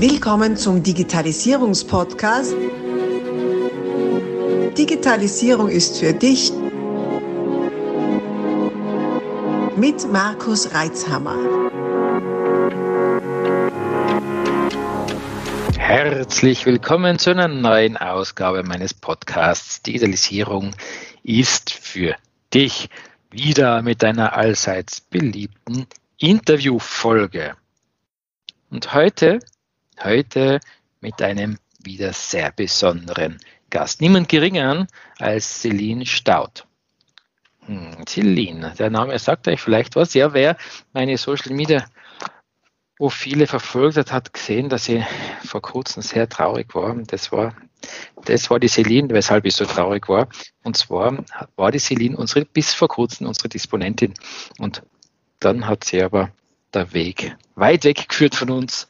Willkommen zum Digitalisierungspodcast. Digitalisierung ist für dich mit Markus Reitzhammer. Herzlich willkommen zu einer neuen Ausgabe meines Podcasts. Digitalisierung ist für dich wieder mit einer allseits beliebten Interviewfolge. Und heute, heute mit einem wieder sehr besonderen Gast. Niemand geringer als Celine Staud. Hm, Celine, der Name sagt euch vielleicht was. Ja, wer meine Social Media Profile verfolgt hat, hat gesehen, dass sie vor kurzem sehr traurig war. Das war, das war die Celine, weshalb ich so traurig war. Und zwar war die Celine unsere, bis vor kurzem unsere Disponentin. Und dann hat sie aber der Weg weit weggeführt von uns,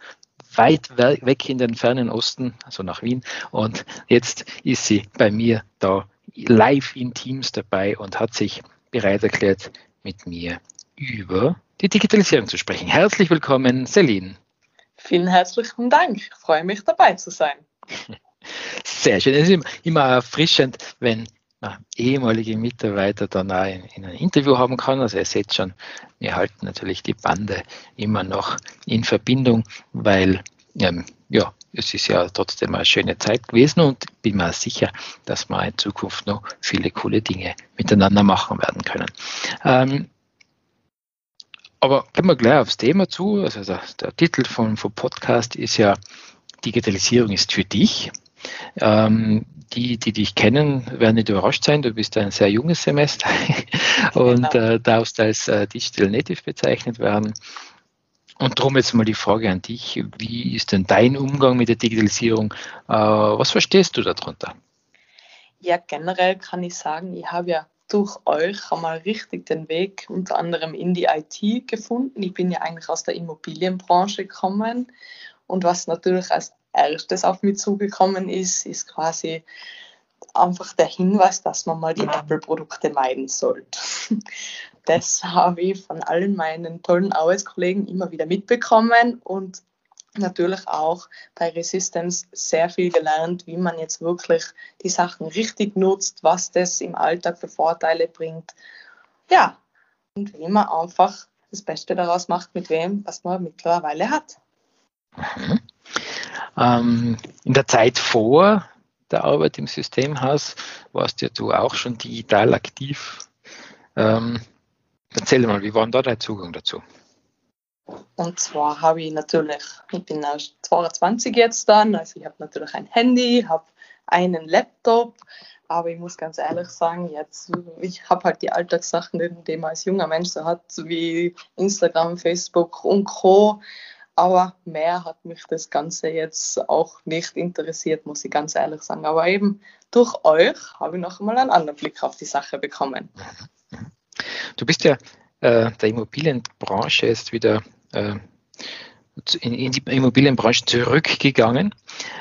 weit weg in den fernen Osten, also nach Wien. Und jetzt ist sie bei mir da live in Teams dabei und hat sich bereit erklärt, mit mir über die Digitalisierung zu sprechen. Herzlich willkommen, Celine. Vielen herzlichen Dank. Ich freue mich, dabei zu sein. Sehr schön. Es ist immer erfrischend, wenn ehemalige Mitarbeiter dann auch in, in, ein Interview haben kann. Also ihr seht schon, wir halten natürlich die Bande immer noch in Verbindung, weil ähm, ja, es ist ja trotzdem eine schöne Zeit gewesen und bin mir sicher, dass wir in Zukunft noch viele coole Dinge miteinander machen werden können. Ähm, aber gehen wir gleich aufs Thema zu. Also der, der Titel vom, vom Podcast ist ja Digitalisierung ist für dich. Ähm, die, die dich kennen, werden nicht überrascht sein. Du bist ein sehr junges Semester und genau. äh, darfst als äh, Digital Native bezeichnet werden. Und darum jetzt mal die Frage an dich. Wie ist denn dein Umgang mit der Digitalisierung? Äh, was verstehst du darunter? Ja, generell kann ich sagen, ich habe ja durch euch einmal richtig den Weg unter anderem in die IT gefunden. Ich bin ja eigentlich aus der Immobilienbranche gekommen und was natürlich als erstes auf mich zugekommen ist, ist quasi einfach der Hinweis, dass man mal die Apple-Produkte meiden sollte. Das habe ich von allen meinen tollen Arbeitskollegen immer wieder mitbekommen und natürlich auch bei Resistance sehr viel gelernt, wie man jetzt wirklich die Sachen richtig nutzt, was das im Alltag für Vorteile bringt. Ja, und wie man einfach das Beste daraus macht, mit wem, was man mittlerweile hat. Mhm. Ähm, in der Zeit vor der Arbeit im Systemhaus warst ja du auch schon digital aktiv. Ähm, erzähl mal, wie war denn da dein Zugang dazu? Und zwar habe ich natürlich, ich bin erst 22 jetzt dann, also ich habe natürlich ein Handy, habe einen Laptop, aber ich muss ganz ehrlich sagen, jetzt, ich habe halt die Alltagssachen, die man als junger Mensch so hat, wie Instagram, Facebook und Co. Aber mehr hat mich das Ganze jetzt auch nicht interessiert, muss ich ganz ehrlich sagen. Aber eben durch euch habe ich noch einmal einen anderen Blick auf die Sache bekommen. Du bist ja äh, der Immobilienbranche jetzt wieder äh, in, in, die Immobilienbranche zurückgegangen.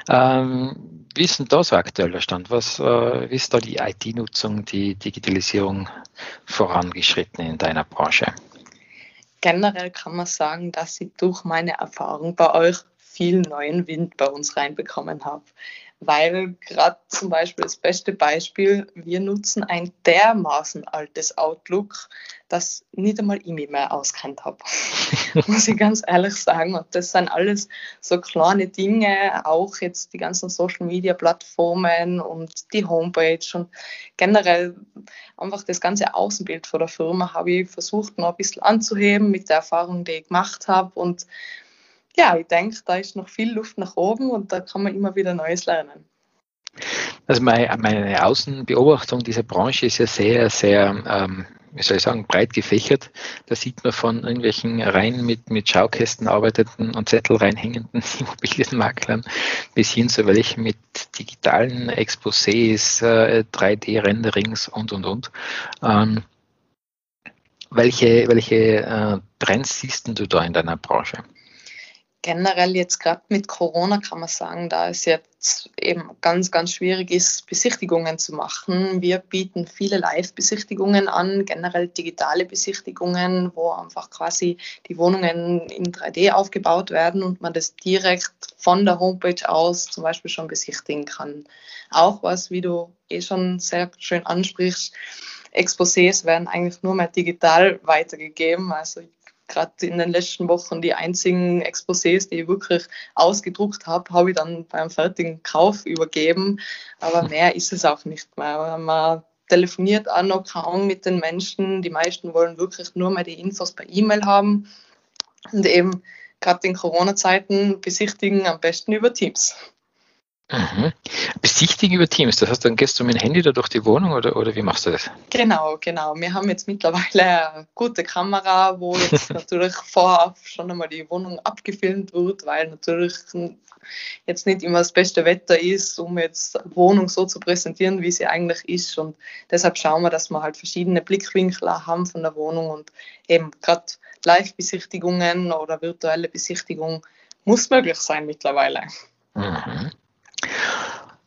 Ähm, wie ist denn da so aktueller Stand? Was, äh, wie ist da die IT-Nutzung, die Digitalisierung vorangeschritten in deiner Branche? Generell kann man sagen, dass ich durch meine Erfahrung bei euch viel neuen Wind bei uns reinbekommen habe weil gerade zum Beispiel das beste Beispiel, wir nutzen ein dermaßen altes Outlook, das nicht einmal ich mich mehr auskennt habe. Muss ich ganz ehrlich sagen. Und das sind alles so kleine Dinge, auch jetzt die ganzen Social Media Plattformen und die Homepage und generell einfach das ganze Außenbild von der Firma habe ich versucht noch ein bisschen anzuheben mit der Erfahrung, die ich gemacht habe und ja, ich denke, da ist noch viel Luft nach oben und da kann man immer wieder Neues lernen. Also meine, Außenbeobachtung dieser Branche ist ja sehr, sehr, ähm, wie soll ich sagen, breit gefächert. Da sieht man von irgendwelchen rein mit, mit Schaukästen arbeitenden und Zettel reinhängenden Immobilienmaklern bis hin zu welchen mit digitalen Exposés, äh, 3D-Renderings und, und, und. Ähm, welche welche äh, Trends siehst du da in deiner Branche? Generell jetzt gerade mit Corona kann man sagen, da es jetzt eben ganz, ganz schwierig ist, Besichtigungen zu machen. Wir bieten viele Live-Besichtigungen an, generell digitale Besichtigungen, wo einfach quasi die Wohnungen in 3D aufgebaut werden und man das direkt von der Homepage aus zum Beispiel schon besichtigen kann. Auch was, wie du eh schon sehr schön ansprichst, Exposés werden eigentlich nur mehr digital weitergegeben. Also gerade in den letzten Wochen die einzigen Exposés, die ich wirklich ausgedruckt habe, habe ich dann beim fertigen Kauf übergeben. Aber mehr ist es auch nicht mehr. Man telefoniert auch noch kaum mit den Menschen. Die meisten wollen wirklich nur mehr die Infos per E-Mail haben. Und eben gerade in Corona-Zeiten besichtigen am besten über Teams. Mhm. Besichtigen über Teams, das heißt, dann gehst du mit dem Handy da durch die Wohnung oder, oder wie machst du das? Genau, genau. Wir haben jetzt mittlerweile eine gute Kamera, wo jetzt natürlich vorab schon einmal die Wohnung abgefilmt wird, weil natürlich jetzt nicht immer das beste Wetter ist, um jetzt eine Wohnung so zu präsentieren, wie sie eigentlich ist. Und deshalb schauen wir, dass wir halt verschiedene Blickwinkel haben von der Wohnung und eben gerade Live-Besichtigungen oder virtuelle Besichtigung muss möglich sein mittlerweile. Mhm.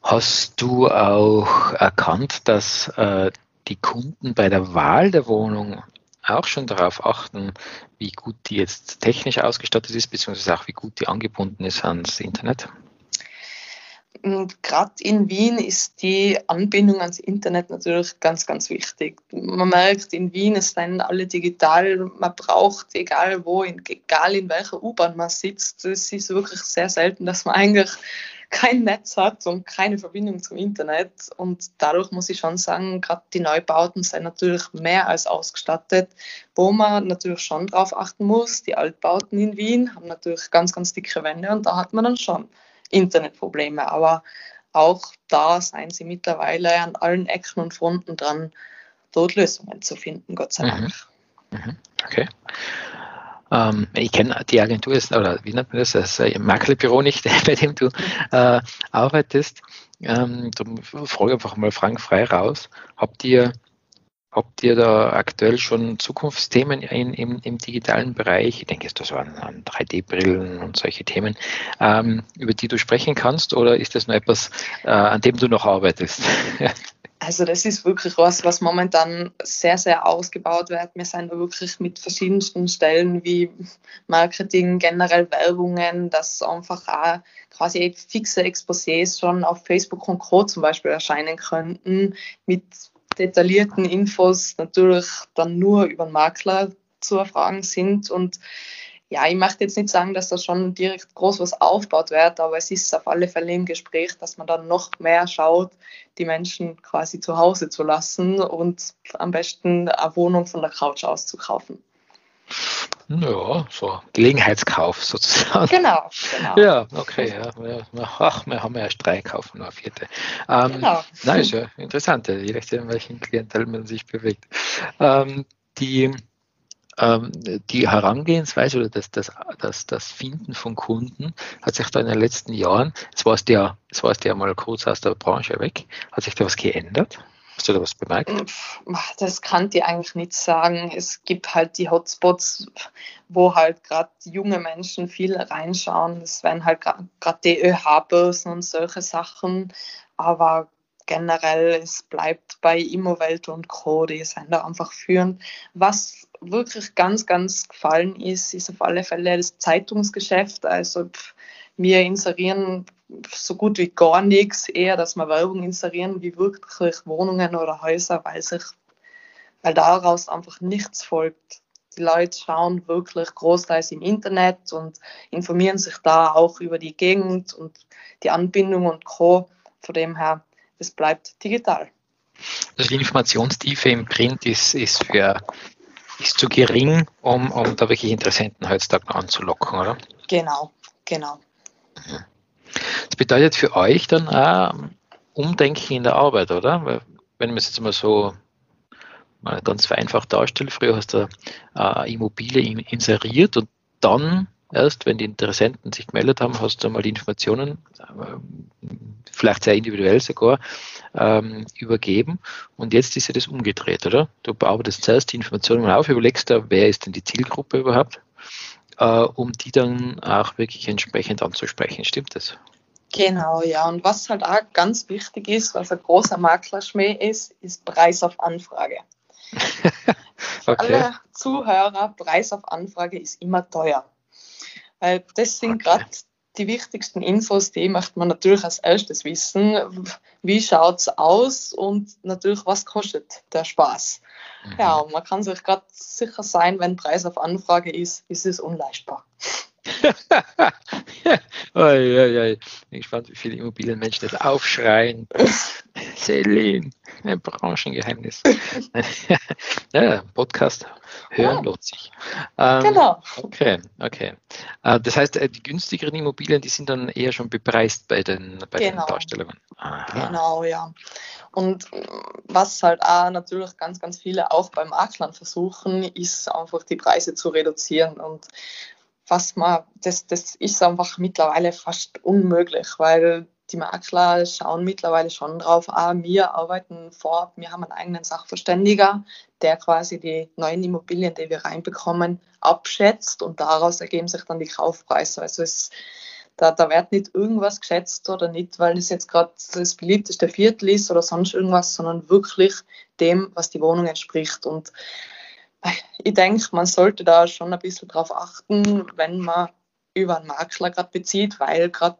Hast du auch erkannt, dass äh, die Kunden bei der Wahl der Wohnung auch schon darauf achten, wie gut die jetzt technisch ausgestattet ist, beziehungsweise auch wie gut die angebunden ist ans Internet? Gerade in Wien ist die Anbindung ans Internet natürlich ganz, ganz wichtig. Man merkt, in Wien ist dann alle digital. Man braucht, egal wo, egal in welcher U-Bahn man sitzt, es ist wirklich sehr selten, dass man eigentlich kein Netz hat und keine Verbindung zum Internet. Und dadurch muss ich schon sagen, gerade die Neubauten sind natürlich mehr als ausgestattet, wo man natürlich schon drauf achten muss. Die Altbauten in Wien haben natürlich ganz, ganz dicke Wände und da hat man dann schon Internetprobleme. Aber auch da seien sie mittlerweile an allen Ecken und Fronten dran, dort Lösungen zu finden, Gott sei Dank. Mhm. Mhm. Okay. Ähm, ich kenne die Agentur, oder wie nennt man das, das Maklerbüro nicht, bei dem du äh, arbeitest. Ähm, frage einfach mal Frank frei raus. Habt ihr, habt ihr da aktuell schon Zukunftsthemen in, im, im digitalen Bereich? Ich denke, das waren an 3D-Brillen und solche Themen, ähm, über die du sprechen kannst, oder ist das nur etwas, äh, an dem du noch arbeitest? Also das ist wirklich was, was momentan sehr, sehr ausgebaut wird. Wir sind da wirklich mit verschiedensten Stellen wie Marketing, generell Werbungen, dass einfach auch quasi fixe Exposés schon auf Facebook und Co. zum Beispiel erscheinen könnten, mit detaillierten Infos natürlich dann nur über den Makler zu erfragen sind und ja, ich möchte jetzt nicht sagen, dass da schon direkt groß was aufgebaut wird, aber es ist auf alle Fälle im Gespräch, dass man dann noch mehr schaut, die Menschen quasi zu Hause zu lassen und am besten eine Wohnung von der Couch aus zu kaufen. Ja, so Gelegenheitskauf sozusagen. Genau, genau. Ja, okay, ja. Ach, wir haben ja erst drei kaufen, nur vierte. Ähm, genau. Nein, ist ja interessant, je nachdem, welchen Klientel man sich bewegt. Ähm, die ähm, die Herangehensweise oder das, das, das, das Finden von Kunden hat sich da in den letzten Jahren, es war es ja, es es ja mal kurz aus der Branche weg, hat sich da was geändert? Hast du da was bemerkt? Das kann ich eigentlich nicht sagen. Es gibt halt die Hotspots, wo halt gerade junge Menschen viel reinschauen. Das wären halt gerade die ÖH-Börsen und solche Sachen. Aber generell, es bleibt bei Immowelt und Co., die sind da einfach führend. Was wirklich ganz, ganz gefallen ist, ist auf alle Fälle das Zeitungsgeschäft. Also wir inserieren so gut wie gar nichts, eher, dass wir Werbung inserieren, wie wirklich Wohnungen oder Häuser, weil sich, weil daraus einfach nichts folgt. Die Leute schauen wirklich großteils im Internet und informieren sich da auch über die Gegend und die Anbindung und Co. Von dem her es bleibt digital. Also die Informationstiefe im Print ist, ist, für, ist zu gering, um, um da wirklich Interessenten heutzutage anzulocken, oder? Genau, genau. Das bedeutet für euch dann auch Umdenken in der Arbeit, oder? Weil, wenn man es jetzt mal so mal ganz vereinfacht darstellt, früher hast du äh, Immobilie inseriert und dann erst, wenn die Interessenten sich gemeldet haben, hast du mal die Informationen, äh, vielleicht sehr individuell sogar, ähm, übergeben. Und jetzt ist ja das umgedreht, oder? Du bearbeitest zuerst die Informationen auf, überlegst da, wer ist denn die Zielgruppe überhaupt? äh, um die dann auch wirklich entsprechend anzusprechen. Stimmt das? Genau, ja. Und was halt auch ganz wichtig ist, was ein großer Maklerschmäh ist, ist Preis auf Anfrage. okay. Alle Zuhörer, Preis auf Anfrage ist immer teuer. Weil das sind okay. gerade die wichtigsten Infos, die möchte man natürlich als erstes wissen. Wie schaut es aus und natürlich, was kostet der Spaß? Mhm. Ja, man kann sich gerade sicher sein, wenn Preis auf Anfrage ist, ist es unleistbar. oi, oi, oi. Bin gespannt, wie viele Immobilienmenschen das aufschreien. Celine, ein Branchengeheimnis. ja, Podcast hören ja. lohnt sich. Ähm, genau. Okay, okay. Äh, das heißt, äh, die günstigeren Immobilien, die sind dann eher schon bepreist bei den, bei genau. den Darstellungen. Aha. Genau, ja. Und was halt auch natürlich ganz, ganz viele auch beim Maklern versuchen, ist einfach die Preise zu reduzieren. Und was man, das, das ist einfach mittlerweile fast unmöglich, weil die Makler schauen mittlerweile schon drauf, ah, wir arbeiten vor, wir haben einen eigenen Sachverständiger, der quasi die neuen Immobilien, die wir reinbekommen, abschätzt und daraus ergeben sich dann die Kaufpreise. Also es, da, da wird nicht irgendwas geschätzt oder nicht, weil es jetzt gerade das beliebteste Viertel ist oder sonst irgendwas, sondern wirklich dem, was die Wohnung entspricht. Und ich denke, man sollte da schon ein bisschen drauf achten, wenn man über einen Makler gerade bezieht, weil gerade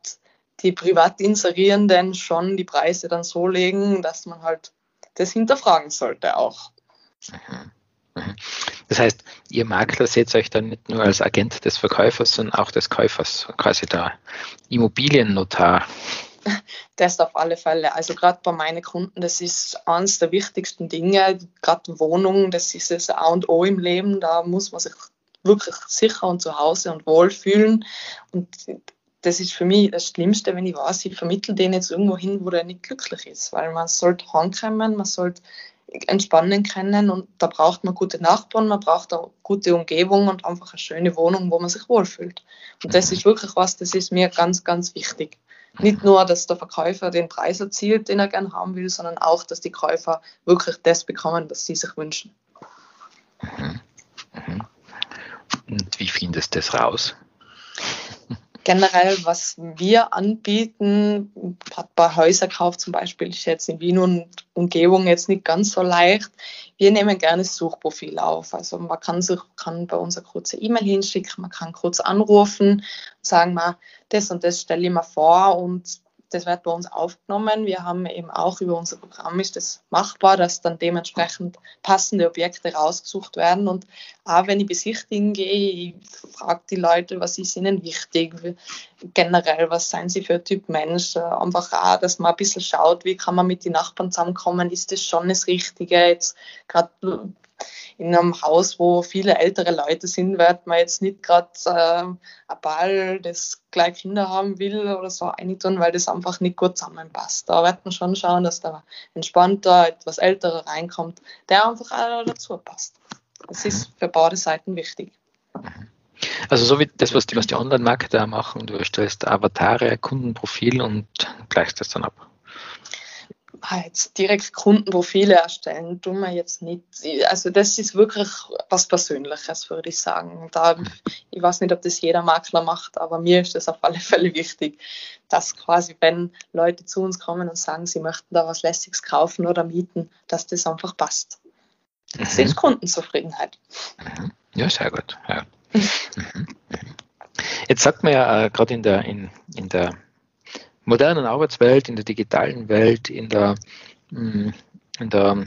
die Privatinserierenden schon die Preise dann so legen, dass man halt das hinterfragen sollte auch. Mhm. Mhm. Das heißt, ihr Makler seht euch dann nicht nur als Agent des Verkäufers, sondern auch des Käufers, quasi der Immobiliennotar. Das auf alle Fälle. Also gerade bei meinen Kunden, das ist eines der wichtigsten Dinge. Gerade Wohnungen, das ist das A und O im Leben. Da muss man sich wirklich sicher und zu Hause und wohl fühlen. Und das ist für mich das Schlimmste, wenn ich weiß, ich vermittle den jetzt irgendwo hin, wo der nicht glücklich ist. Weil man sollte heimkommen, man sollte entspannen können und da braucht man gute Nachbarn, man braucht eine gute Umgebung und einfach eine schöne Wohnung, wo man sich wohlfühlt. Und das ist wirklich was, das ist mir ganz, ganz wichtig. Nicht nur, dass der Verkäufer den Preis erzielt, den er gerne haben will, sondern auch, dass die Käufer wirklich das bekommen, was sie sich wünschen. Mhm. Mhm. Und wie findest du das raus? Generell, was wir anbieten, bei Häuserkauf zum Beispiel, ist jetzt in Wien und Umgebung jetzt nicht ganz so leicht. Wir nehmen gerne Suchprofil auf. Also man kann, sich, kann bei uns eine kurze E-Mail hinschicken, man kann kurz anrufen, sagen mal, das und das stelle ich mir vor und das wird bei uns aufgenommen. Wir haben eben auch über unser Programm ist das machbar, dass dann dementsprechend passende Objekte rausgesucht werden. Und auch wenn ich besichtigen gehe, ich frage die Leute, was ist ihnen wichtig, generell, was seien sie für ein Typ Mensch. Einfach auch, dass man ein bisschen schaut, wie kann man mit den Nachbarn zusammenkommen, ist das schon das Richtige. Jetzt gerade in einem Haus, wo viele ältere Leute sind, wird man jetzt nicht gerade äh, ein Ball, das gleich Kinder haben will oder so eintun, weil das einfach nicht gut zusammenpasst. Da wird man schon schauen, dass da entspannter, etwas älterer reinkommt, der einfach auch dazu passt. Das ist für beide Seiten wichtig. Also so wie das, was die, was die Online-Marketer machen, du erstellst Avatare, Kundenprofil und gleichst das dann ab jetzt direkt Kundenprofile erstellen, tun wir jetzt nicht. Also das ist wirklich was Persönliches, würde ich sagen. Da, ich weiß nicht, ob das jeder Makler macht, aber mir ist das auf alle Fälle wichtig, dass quasi, wenn Leute zu uns kommen und sagen, sie möchten da was Lässiges kaufen oder mieten, dass das einfach passt. Das mhm. ist Kundenzufriedenheit. Mhm. Ja, sehr gut. Ja. Mhm. Jetzt sagt man ja äh, gerade in der, in, in der modernen Arbeitswelt, in der digitalen Welt, in der, mm, in der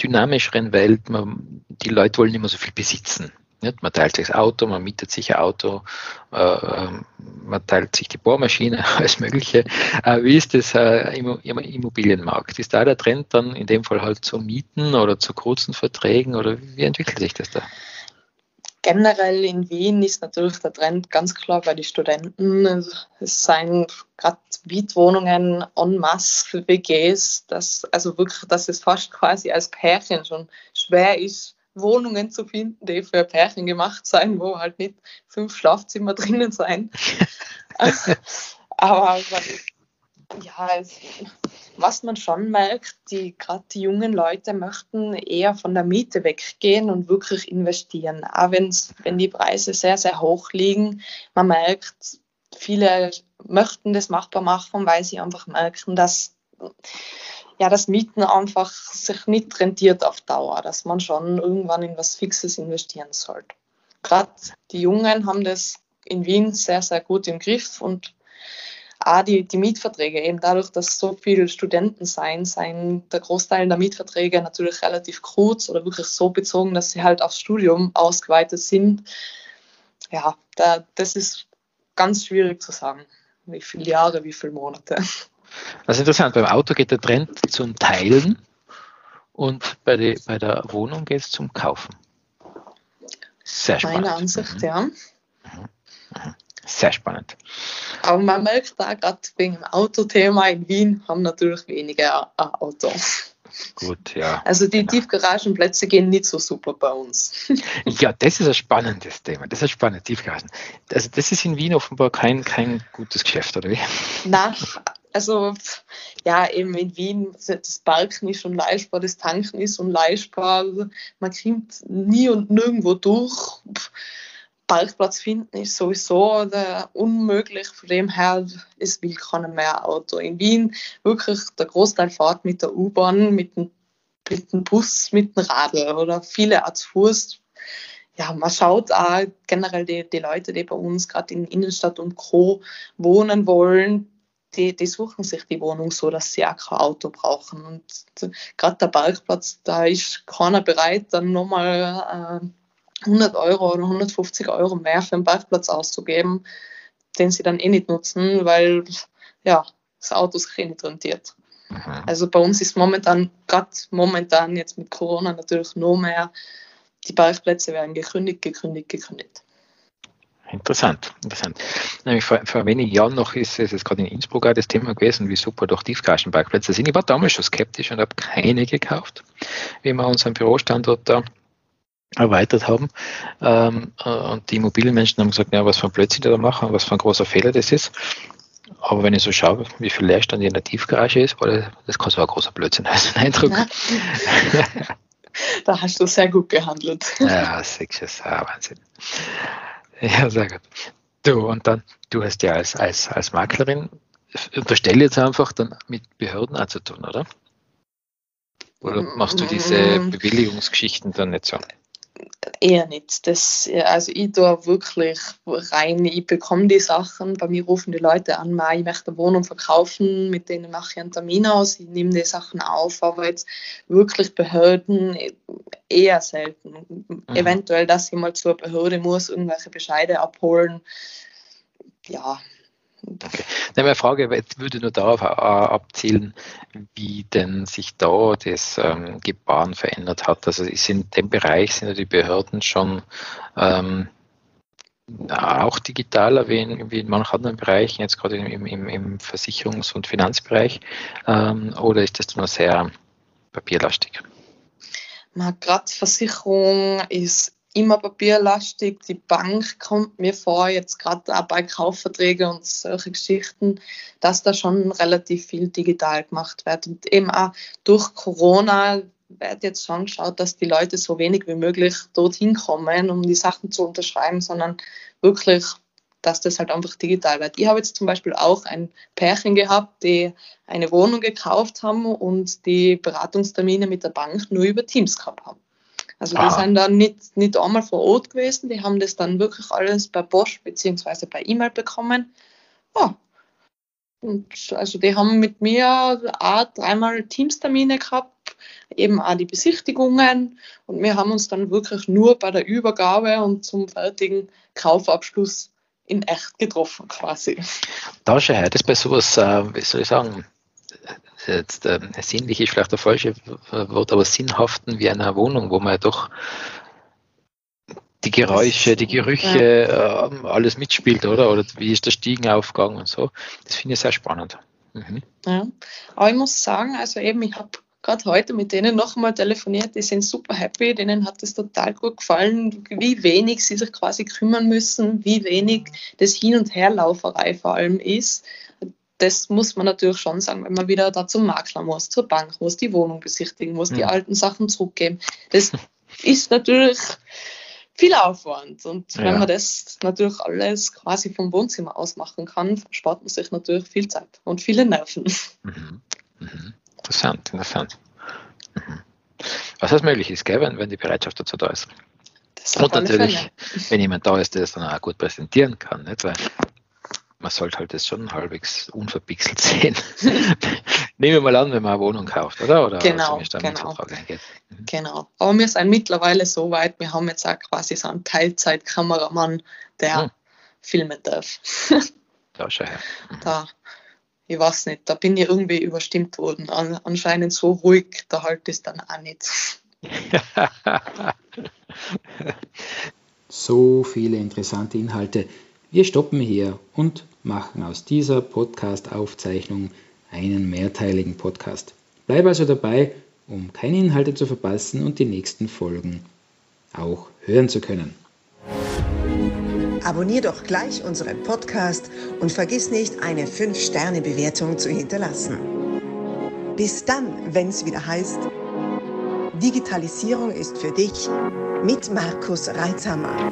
dynamischeren Welt, man, die Leute wollen immer so viel besitzen. Nicht? Man teilt sich das Auto, man mietet sich ein Auto, äh, man teilt sich die Bohrmaschine, alles Mögliche. Äh, wie ist das äh, im Immobilienmarkt? Ist da der Trend dann in dem Fall halt zu Mieten oder zu kurzen Verträgen oder wie entwickelt sich das da? Generell in Wien ist natürlich der Trend ganz klar bei den Studenten. Es seien gerade Mietwohnungen en masse für WGs, dass, also wirklich, dass es fast quasi als Pärchen schon schwer ist, Wohnungen zu finden, die für Pärchen gemacht sein, wo halt nicht fünf Schlafzimmer drinnen sein. Aber ja, es, was man schon merkt, die gerade die jungen Leute möchten eher von der Miete weggehen und wirklich investieren. Auch wenn's, wenn die Preise sehr, sehr hoch liegen, man merkt, viele möchten das machbar machen, weil sie einfach merken, dass ja, das Mieten einfach sich nicht rentiert auf Dauer, dass man schon irgendwann in was Fixes investieren sollte. Gerade die Jungen haben das in Wien sehr, sehr gut im Griff und auch die, die Mietverträge, eben dadurch, dass so viele Studenten sein, sein der Großteil der Mietverträge natürlich relativ kurz oder wirklich so bezogen, dass sie halt aufs Studium ausgeweitet sind. Ja, da, das ist ganz schwierig zu sagen, wie viele Jahre, wie viele Monate. Das ist interessant, beim Auto geht der Trend zum Teilen und bei, die, bei der Wohnung geht es zum Kaufen. Sehr spannend. Meine Ansicht, mhm. ja. Mhm. Mhm. Sehr spannend. Aber man merkt da gerade wegen dem Autothema in Wien haben natürlich weniger ein Auto. Gut, ja. Also die genau. Tiefgaragenplätze gehen nicht so super bei uns. Ja, das ist ein spannendes Thema. Das ist spannend, Tiefgaragen. Also das ist in Wien offenbar kein, kein gutes Geschäft, oder wie? Nein, also ja, eben in Wien, das Parken ist schon leistbar, das Tanken ist schon leistbar. Man kommt nie und nirgendwo durch. Parkplatz finden ist sowieso unmöglich. Von dem her, es will keiner mehr Auto. In Wien wirklich der Großteil fährt mit der U-Bahn, mit dem, mit dem Bus, mit dem Radl oder viele als Fuß. Ja, man schaut auch generell die, die Leute, die bei uns gerade in Innenstadt und Co. wohnen wollen, die, die suchen sich die Wohnung so, dass sie auch kein Auto brauchen. Und gerade der Parkplatz, da ist keiner bereit, dann nochmal äh, 100 Euro oder 150 Euro mehr für einen Parkplatz auszugeben, den sie dann eh nicht nutzen, weil ja, das Auto sich eh nicht rentiert. Mhm. Also bei uns ist momentan, gerade momentan jetzt mit Corona natürlich noch mehr, die Parkplätze werden gekündigt, gekündigt, gekündigt. Interessant, interessant. Nämlich vor, vor wenigen Jahren noch ist es gerade in Innsbruck auch das Thema gewesen, wie super doch Tiefgaragenparkplätze sind. Ich war damals schon skeptisch und habe keine gekauft, wie wir unseren Bürostandort da erweitert haben. Ähm, äh, und die Immobilienmenschen haben gesagt, ja, was für ein Blödsinn die da machen, was für ein großer Fehler das ist. Aber wenn ich so schaue, wie viel Leerstand in der Tiefgarage ist, war das, kann so ein großer Blödsinn sein, Eindruck. da hast du sehr gut gehandelt. Ja, sicher, ist Wahnsinn. Ja, sehr gut. Du, und dann, du hast ja als, als, als Maklerin, unterstelle jetzt einfach dann mit Behörden auch zu tun, oder? Oder machst du diese mm. Bewilligungsgeschichten dann nicht so? Eher nicht. Das, also ich tue wirklich rein, ich bekomme die Sachen, bei mir rufen die Leute an, ich möchte eine Wohnung verkaufen, mit denen mache ich einen Termin aus, ich nehme die Sachen auf, aber jetzt wirklich Behörden eher selten. Mhm. Eventuell, dass ich mal zur Behörde muss, irgendwelche Bescheide abholen, ja, Okay. Meine Frage würde nur darauf abzielen, wie denn sich da das ähm, Gebaren verändert hat. Also ist in dem Bereich sind ja die Behörden schon ähm, auch digitaler wie in, wie in manchen anderen Bereichen, jetzt gerade im, im, im Versicherungs- und Finanzbereich, ähm, oder ist das nur sehr papierlastig? Gerade Versicherung ist immer papierlastig. Die Bank kommt mir vor, jetzt gerade auch bei Kaufverträgen und solche Geschichten, dass da schon relativ viel digital gemacht wird. Und eben auch durch Corona wird jetzt schon geschaut, dass die Leute so wenig wie möglich dorthin kommen, um die Sachen zu unterschreiben, sondern wirklich, dass das halt einfach digital wird. Ich habe jetzt zum Beispiel auch ein Pärchen gehabt, die eine Wohnung gekauft haben und die Beratungstermine mit der Bank nur über Teams gehabt haben. Also die ah. sind dann nicht, nicht einmal vor Ort gewesen, die haben das dann wirklich alles per Post bzw. per E-Mail bekommen. Ja. Und also die haben mit mir auch dreimal Teamstermine gehabt, eben auch die Besichtigungen und wir haben uns dann wirklich nur bei der Übergabe und zum fertigen Kaufabschluss in echt getroffen quasi. Da schau her, das bei sowas, äh, wie soll ich sagen, jetzt äh, sinnlich ist vielleicht der falsche Wort, aber sinnhaften wie einer Wohnung, wo man ja doch die Geräusche, die Gerüche, ja. äh, alles mitspielt, oder? Oder wie ist der Stiegenaufgang und so. Das finde ich sehr spannend. Mhm. Ja, aber ich muss sagen, also eben, ich habe gerade heute mit denen noch einmal telefoniert, die sind super happy, denen hat es total gut gefallen, wie wenig sie sich quasi kümmern müssen, wie wenig das Hin- und Herlauferei vor allem ist das muss man natürlich schon sagen, wenn man wieder da zum Makler muss, zur Bank muss, die Wohnung besichtigen muss, die Mhm. alten Sachen zurückgeben. Das ist natürlich viel Aufwand. Und Ja. wenn man das natürlich alles quasi vom Wohnzimmer aus machen kann, spart man sich natürlich viel Zeit und viele Nerven. Mhm. Mhm. Interessant, interessant. Mhm. Was das möglich ist, gell, wenn, wenn die Bereitschaft dazu da ist. Das Und natürlich, Fälle. wenn jemand da ist, der es dann auch gut präsentieren kann. Nicht? Weil man sollte halt das schon halbwegs unverpixelt sehen. Nehmen wir mal an, wenn man eine Wohnung kauft, oder? Oder Genau, genau. Mhm. Genau. Aber wir sind mittlerweile so weit, wir haben jetzt auch quasi so einen Teilzeitkameramann, der Hm. filmen darf. Da schau her. Da, ich weiß nicht, da bin ich irgendwie überstimmt worden. An, anscheinend so ruhig, da halt ist dann auch nicht. So viele interessante Inhalte. Wir stoppen hier und machen aus dieser Podcast-Aufzeichnung einen mehrteiligen Podcast. Bleib also dabei, um keine Inhalte zu verpassen und die nächsten Folgen auch hören zu können. Abonnier doch gleich unseren Podcast und vergiss nicht, eine 5-Sterne-Bewertung zu hinterlassen. Bis dann, wenn es wieder heißt, Digitalisierung ist für dich mit Markus Reitzhammer.